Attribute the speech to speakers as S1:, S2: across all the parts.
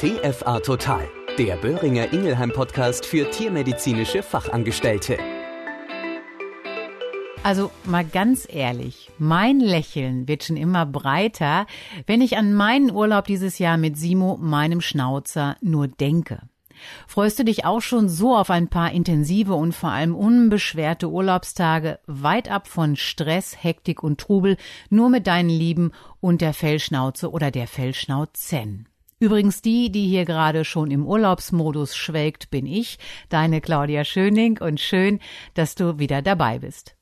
S1: TFA Total, der Böhringer Ingelheim Podcast für tiermedizinische Fachangestellte.
S2: Also mal ganz ehrlich, mein Lächeln wird schon immer breiter, wenn ich an meinen Urlaub dieses Jahr mit Simo, meinem Schnauzer, nur denke. Freust du dich auch schon so auf ein paar intensive und vor allem unbeschwerte Urlaubstage, weit ab von Stress, Hektik und Trubel, nur mit deinen Lieben und der Fellschnauze oder der Fellschnauzen? Übrigens die, die hier gerade schon im Urlaubsmodus schwelgt, bin ich, deine Claudia Schöning und schön, dass du wieder dabei bist.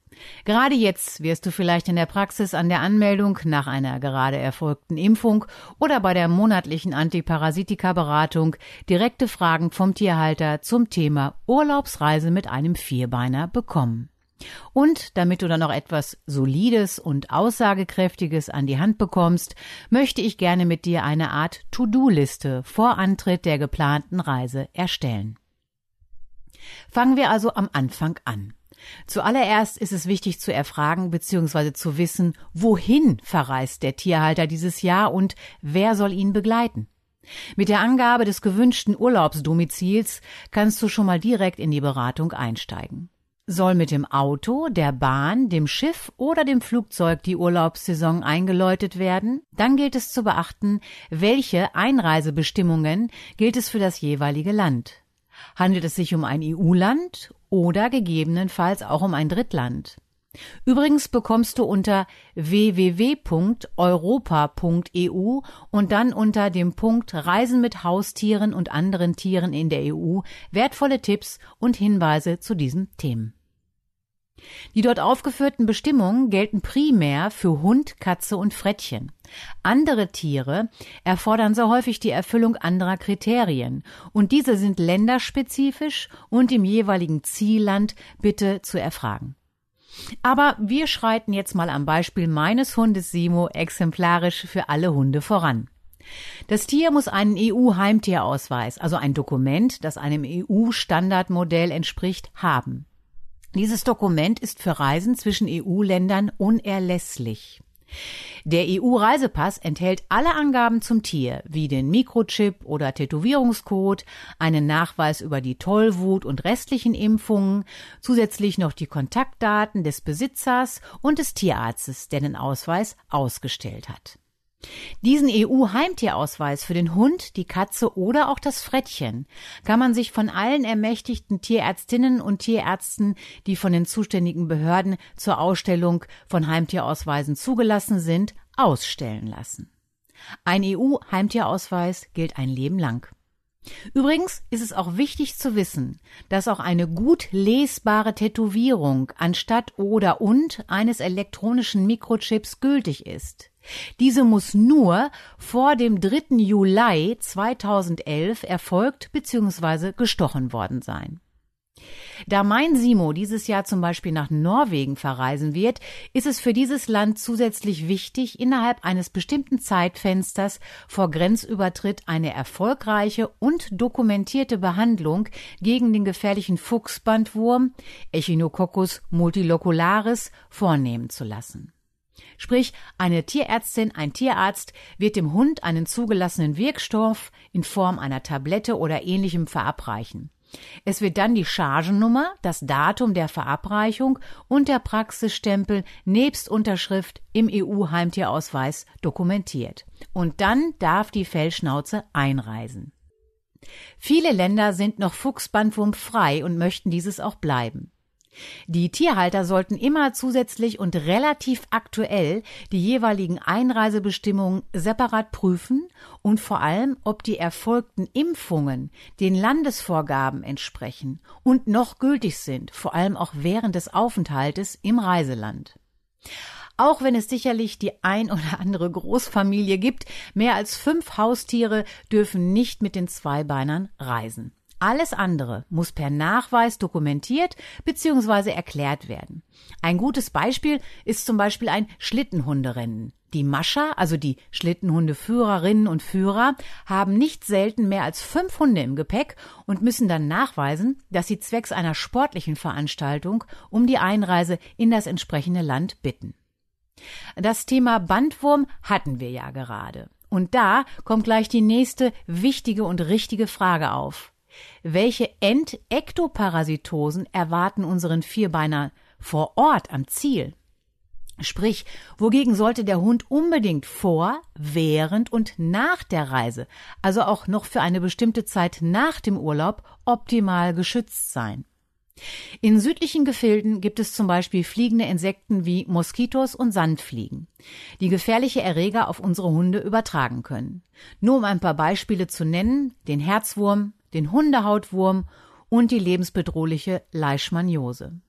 S2: Gerade jetzt wirst du vielleicht in der Praxis an der Anmeldung nach einer gerade erfolgten Impfung oder bei der monatlichen Antiparasitika-Beratung direkte Fragen vom Tierhalter zum Thema Urlaubsreise mit einem Vierbeiner bekommen. Und damit du dann noch etwas Solides und Aussagekräftiges an die Hand bekommst, möchte ich gerne mit dir eine Art To-Do-Liste vor Antritt der geplanten Reise erstellen. Fangen wir also am Anfang an. Zuallererst ist es wichtig zu erfragen bzw. zu wissen, wohin verreist der Tierhalter dieses Jahr und wer soll ihn begleiten. Mit der Angabe des gewünschten Urlaubsdomizils kannst du schon mal direkt in die Beratung einsteigen. Soll mit dem Auto, der Bahn, dem Schiff oder dem Flugzeug die Urlaubssaison eingeläutet werden? Dann gilt es zu beachten, welche Einreisebestimmungen gilt es für das jeweilige Land. Handelt es sich um ein EU-Land oder gegebenenfalls auch um ein Drittland. Übrigens bekommst du unter www.europa.eu und dann unter dem Punkt Reisen mit Haustieren und anderen Tieren in der EU wertvolle Tipps und Hinweise zu diesen Themen. Die dort aufgeführten Bestimmungen gelten primär für Hund, Katze und Frettchen. Andere Tiere erfordern so häufig die Erfüllung anderer Kriterien, und diese sind länderspezifisch und im jeweiligen Zielland bitte zu erfragen. Aber wir schreiten jetzt mal am Beispiel meines Hundes Simo exemplarisch für alle Hunde voran. Das Tier muss einen EU-Heimtierausweis, also ein Dokument, das einem EU-Standardmodell entspricht, haben. Dieses Dokument ist für Reisen zwischen EU-Ländern unerlässlich. Der EU-Reisepass enthält alle Angaben zum Tier, wie den Mikrochip oder Tätowierungscode, einen Nachweis über die Tollwut und restlichen Impfungen, zusätzlich noch die Kontaktdaten des Besitzers und des Tierarztes, der den Ausweis ausgestellt hat. Diesen EU-Heimtierausweis für den Hund, die Katze oder auch das Frettchen kann man sich von allen ermächtigten Tierärztinnen und Tierärzten, die von den zuständigen Behörden zur Ausstellung von Heimtierausweisen zugelassen sind, ausstellen lassen. Ein EU-Heimtierausweis gilt ein Leben lang. Übrigens ist es auch wichtig zu wissen, dass auch eine gut lesbare Tätowierung anstatt oder und eines elektronischen Mikrochips gültig ist. Diese muss nur vor dem 3. Juli 2011 erfolgt bzw. gestochen worden sein. Da mein Simo dieses Jahr zum Beispiel nach Norwegen verreisen wird, ist es für dieses Land zusätzlich wichtig, innerhalb eines bestimmten Zeitfensters vor Grenzübertritt eine erfolgreiche und dokumentierte Behandlung gegen den gefährlichen Fuchsbandwurm Echinococcus multilocularis vornehmen zu lassen. Sprich, eine Tierärztin, ein Tierarzt wird dem Hund einen zugelassenen Wirkstoff in Form einer Tablette oder ähnlichem verabreichen. Es wird dann die Chargennummer, das Datum der Verabreichung und der Praxisstempel nebst Unterschrift im EU-Heimtierausweis dokumentiert. Und dann darf die Fellschnauze einreisen. Viele Länder sind noch Fuchsbandwurm frei und möchten dieses auch bleiben. Die Tierhalter sollten immer zusätzlich und relativ aktuell die jeweiligen Einreisebestimmungen separat prüfen und vor allem, ob die erfolgten Impfungen den Landesvorgaben entsprechen und noch gültig sind, vor allem auch während des Aufenthaltes im Reiseland. Auch wenn es sicherlich die ein oder andere Großfamilie gibt, mehr als fünf Haustiere dürfen nicht mit den Zweibeinern reisen. Alles andere muss per Nachweis dokumentiert bzw. erklärt werden. Ein gutes Beispiel ist zum Beispiel ein Schlittenhunderennen. Die Mascher, also die Schlittenhundeführerinnen und Führer, haben nicht selten mehr als fünf Hunde im Gepäck und müssen dann nachweisen, dass sie zwecks einer sportlichen Veranstaltung um die Einreise in das entsprechende Land bitten. Das Thema Bandwurm hatten wir ja gerade. Und da kommt gleich die nächste wichtige und richtige Frage auf. Welche Entektoparasitosen erwarten unseren Vierbeiner vor Ort am Ziel? Sprich, wogegen sollte der Hund unbedingt vor, während und nach der Reise, also auch noch für eine bestimmte Zeit nach dem Urlaub, optimal geschützt sein? In südlichen Gefilden gibt es zum Beispiel fliegende Insekten wie Moskitos und Sandfliegen, die gefährliche Erreger auf unsere Hunde übertragen können. Nur um ein paar Beispiele zu nennen, den Herzwurm, den Hundehautwurm und die lebensbedrohliche Leishmaniose.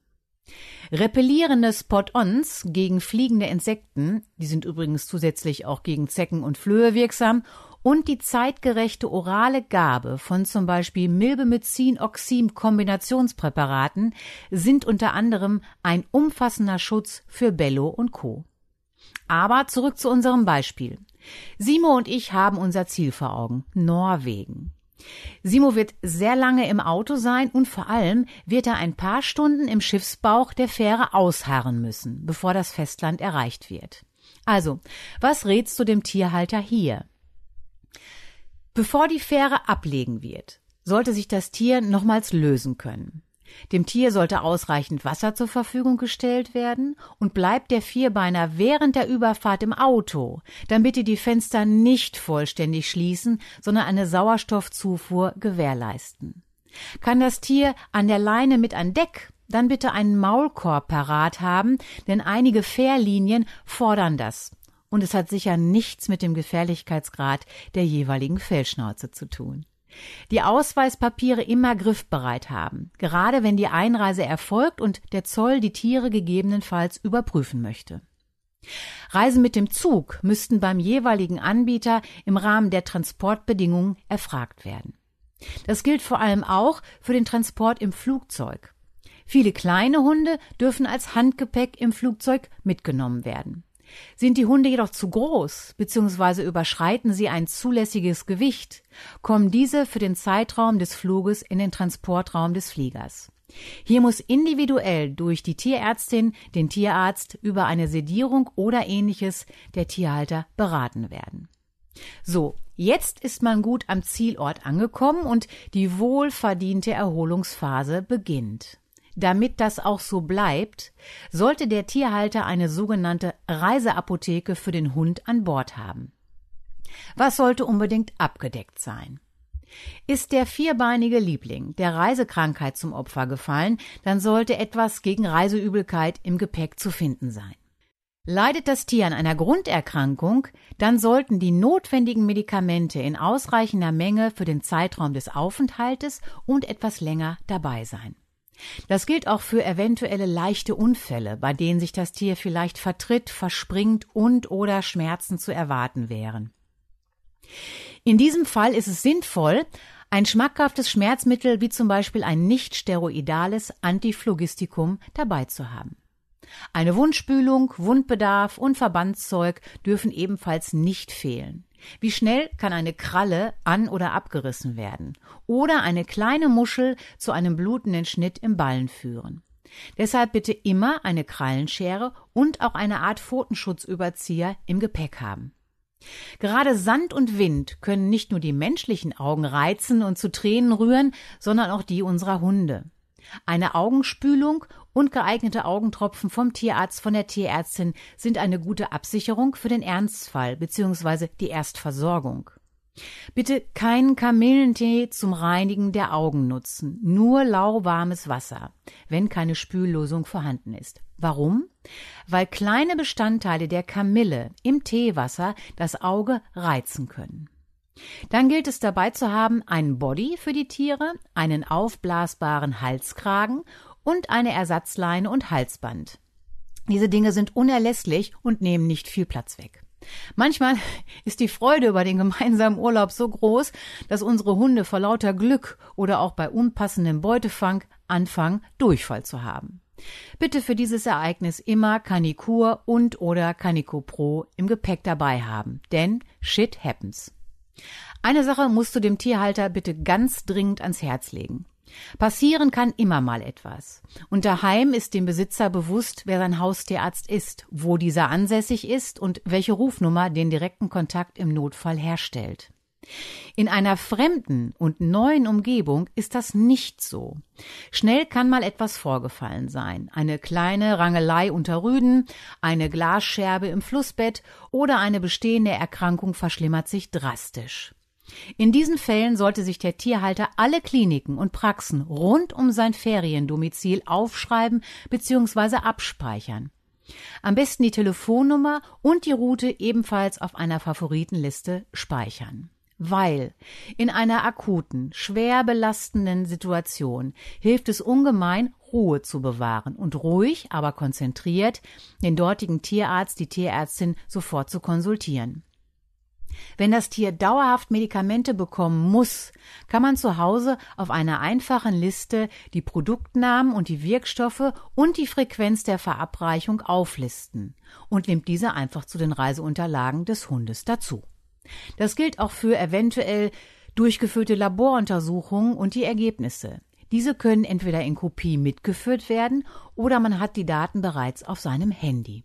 S2: Repellierende Spot-ons gegen fliegende Insekten, die sind übrigens zusätzlich auch gegen Zecken und Flöhe wirksam, und die zeitgerechte orale Gabe von zum Beispiel Milbemycin-Oxim-Kombinationspräparaten sind unter anderem ein umfassender Schutz für Bello und Co. Aber zurück zu unserem Beispiel. Simo und ich haben unser Ziel vor Augen, Norwegen. Simo wird sehr lange im Auto sein und vor allem wird er ein paar Stunden im Schiffsbauch der Fähre ausharren müssen, bevor das Festland erreicht wird. Also, was rätst du dem Tierhalter hier? Bevor die Fähre ablegen wird, sollte sich das Tier nochmals lösen können. Dem Tier sollte ausreichend Wasser zur Verfügung gestellt werden und bleibt der Vierbeiner während der Überfahrt im Auto, dann bitte die Fenster nicht vollständig schließen, sondern eine Sauerstoffzufuhr gewährleisten. Kann das Tier an der Leine mit an Deck, dann bitte einen Maulkorb parat haben, denn einige Fährlinien fordern das. Und es hat sicher nichts mit dem Gefährlichkeitsgrad der jeweiligen Fellschnauze zu tun. Die Ausweispapiere immer griffbereit haben, gerade wenn die Einreise erfolgt und der Zoll die Tiere gegebenenfalls überprüfen möchte. Reisen mit dem Zug müssten beim jeweiligen Anbieter im Rahmen der Transportbedingungen erfragt werden. Das gilt vor allem auch für den Transport im Flugzeug. Viele kleine Hunde dürfen als Handgepäck im Flugzeug mitgenommen werden. Sind die Hunde jedoch zu groß bzw. überschreiten sie ein zulässiges Gewicht, kommen diese für den Zeitraum des Fluges in den Transportraum des Fliegers. Hier muss individuell durch die Tierärztin, den Tierarzt über eine Sedierung oder ähnliches der Tierhalter beraten werden. So, jetzt ist man gut am Zielort angekommen und die wohlverdiente Erholungsphase beginnt. Damit das auch so bleibt, sollte der Tierhalter eine sogenannte Reiseapotheke für den Hund an Bord haben. Was sollte unbedingt abgedeckt sein? Ist der vierbeinige Liebling der Reisekrankheit zum Opfer gefallen, dann sollte etwas gegen Reiseübelkeit im Gepäck zu finden sein. Leidet das Tier an einer Grunderkrankung, dann sollten die notwendigen Medikamente in ausreichender Menge für den Zeitraum des Aufenthaltes und etwas länger dabei sein. Das gilt auch für eventuelle leichte Unfälle, bei denen sich das Tier vielleicht vertritt, verspringt und oder Schmerzen zu erwarten wären. In diesem Fall ist es sinnvoll, ein schmackhaftes Schmerzmittel wie zum Beispiel ein nicht steroidales Antiphlogistikum dabei zu haben. Eine Wundspülung, Wundbedarf und Verbandszeug dürfen ebenfalls nicht fehlen. Wie schnell kann eine Kralle an- oder abgerissen werden oder eine kleine Muschel zu einem blutenden Schnitt im Ballen führen. Deshalb bitte immer eine Krallenschere und auch eine Art Pfotenschutzüberzieher im Gepäck haben. Gerade Sand und Wind können nicht nur die menschlichen Augen reizen und zu Tränen rühren, sondern auch die unserer Hunde. Eine Augenspülung und geeignete Augentropfen vom Tierarzt, von der Tierärztin sind eine gute Absicherung für den Ernstfall bzw. die Erstversorgung. Bitte keinen Kamillentee zum Reinigen der Augen nutzen, nur lauwarmes Wasser, wenn keine Spüllösung vorhanden ist. Warum? Weil kleine Bestandteile der Kamille im Teewasser das Auge reizen können. Dann gilt es dabei zu haben einen Body für die Tiere, einen aufblasbaren Halskragen und eine Ersatzleine und Halsband. Diese Dinge sind unerlässlich und nehmen nicht viel Platz weg. Manchmal ist die Freude über den gemeinsamen Urlaub so groß, dass unsere Hunde vor lauter Glück oder auch bei unpassendem Beutefang anfangen, Durchfall zu haben. Bitte für dieses Ereignis immer Canicur und oder Canico Pro im Gepäck dabei haben, denn shit happens. Eine Sache musst du dem Tierhalter bitte ganz dringend ans Herz legen. Passieren kann immer mal etwas. Und daheim ist dem Besitzer bewusst, wer sein Haustierarzt ist, wo dieser ansässig ist und welche Rufnummer den direkten Kontakt im Notfall herstellt. In einer fremden und neuen Umgebung ist das nicht so. Schnell kann mal etwas vorgefallen sein. Eine kleine Rangelei unter Rüden, eine Glasscherbe im Flussbett oder eine bestehende Erkrankung verschlimmert sich drastisch. In diesen Fällen sollte sich der Tierhalter alle Kliniken und Praxen rund um sein Feriendomizil aufschreiben bzw. abspeichern. Am besten die Telefonnummer und die Route ebenfalls auf einer Favoritenliste speichern. Weil in einer akuten, schwer belastenden Situation hilft es ungemein, Ruhe zu bewahren und ruhig, aber konzentriert den dortigen Tierarzt, die Tierärztin sofort zu konsultieren. Wenn das Tier dauerhaft Medikamente bekommen muss, kann man zu Hause auf einer einfachen Liste die Produktnamen und die Wirkstoffe und die Frequenz der Verabreichung auflisten und nimmt diese einfach zu den Reiseunterlagen des Hundes dazu. Das gilt auch für eventuell durchgeführte Laboruntersuchungen und die Ergebnisse. Diese können entweder in Kopie mitgeführt werden oder man hat die Daten bereits auf seinem Handy.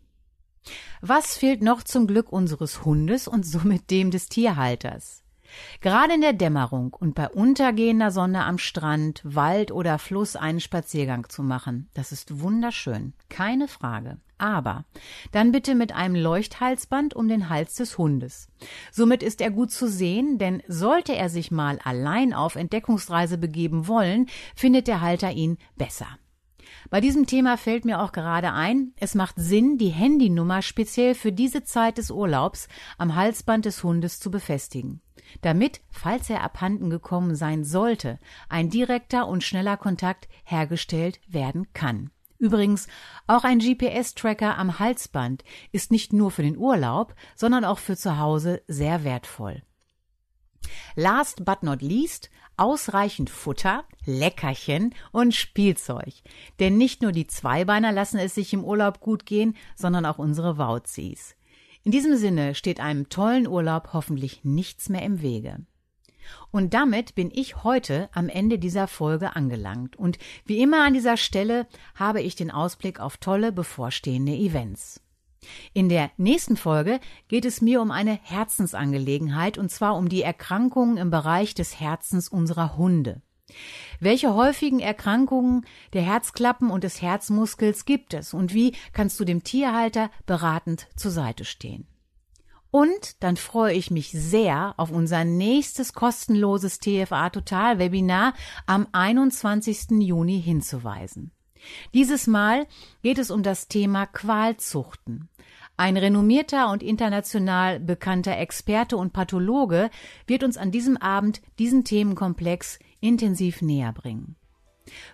S2: Was fehlt noch zum Glück unseres Hundes und somit dem des Tierhalters? Gerade in der Dämmerung und bei untergehender Sonne am Strand, Wald oder Fluss einen Spaziergang zu machen, das ist wunderschön, keine Frage. Aber dann bitte mit einem Leuchthalsband um den Hals des Hundes. Somit ist er gut zu sehen, denn sollte er sich mal allein auf Entdeckungsreise begeben wollen, findet der Halter ihn besser. Bei diesem Thema fällt mir auch gerade ein, es macht Sinn, die Handynummer speziell für diese Zeit des Urlaubs am Halsband des Hundes zu befestigen, damit, falls er abhanden gekommen sein sollte, ein direkter und schneller Kontakt hergestellt werden kann. Übrigens, auch ein GPS-Tracker am Halsband ist nicht nur für den Urlaub, sondern auch für zu Hause sehr wertvoll. Last but not least ausreichend Futter, Leckerchen und Spielzeug. Denn nicht nur die Zweibeiner lassen es sich im Urlaub gut gehen, sondern auch unsere Wauzis. In diesem Sinne steht einem tollen Urlaub hoffentlich nichts mehr im Wege. Und damit bin ich heute am Ende dieser Folge angelangt. Und wie immer an dieser Stelle habe ich den Ausblick auf tolle bevorstehende Events. In der nächsten Folge geht es mir um eine Herzensangelegenheit und zwar um die Erkrankungen im Bereich des Herzens unserer Hunde. Welche häufigen Erkrankungen der Herzklappen und des Herzmuskels gibt es und wie kannst du dem Tierhalter beratend zur Seite stehen? Und dann freue ich mich sehr auf unser nächstes kostenloses TFA Total Webinar am 21. Juni hinzuweisen. Dieses Mal geht es um das Thema Qualzuchten. Ein renommierter und international bekannter Experte und Pathologe wird uns an diesem Abend diesen Themenkomplex intensiv näher bringen.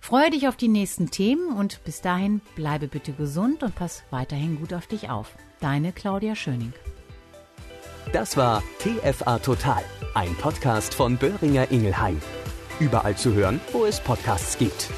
S2: Freue dich auf die nächsten Themen und bis dahin bleibe bitte gesund und pass weiterhin gut auf dich auf. Deine Claudia Schöning.
S1: Das war TFA Total, ein Podcast von Böhringer Ingelheim. Überall zu hören, wo es Podcasts gibt.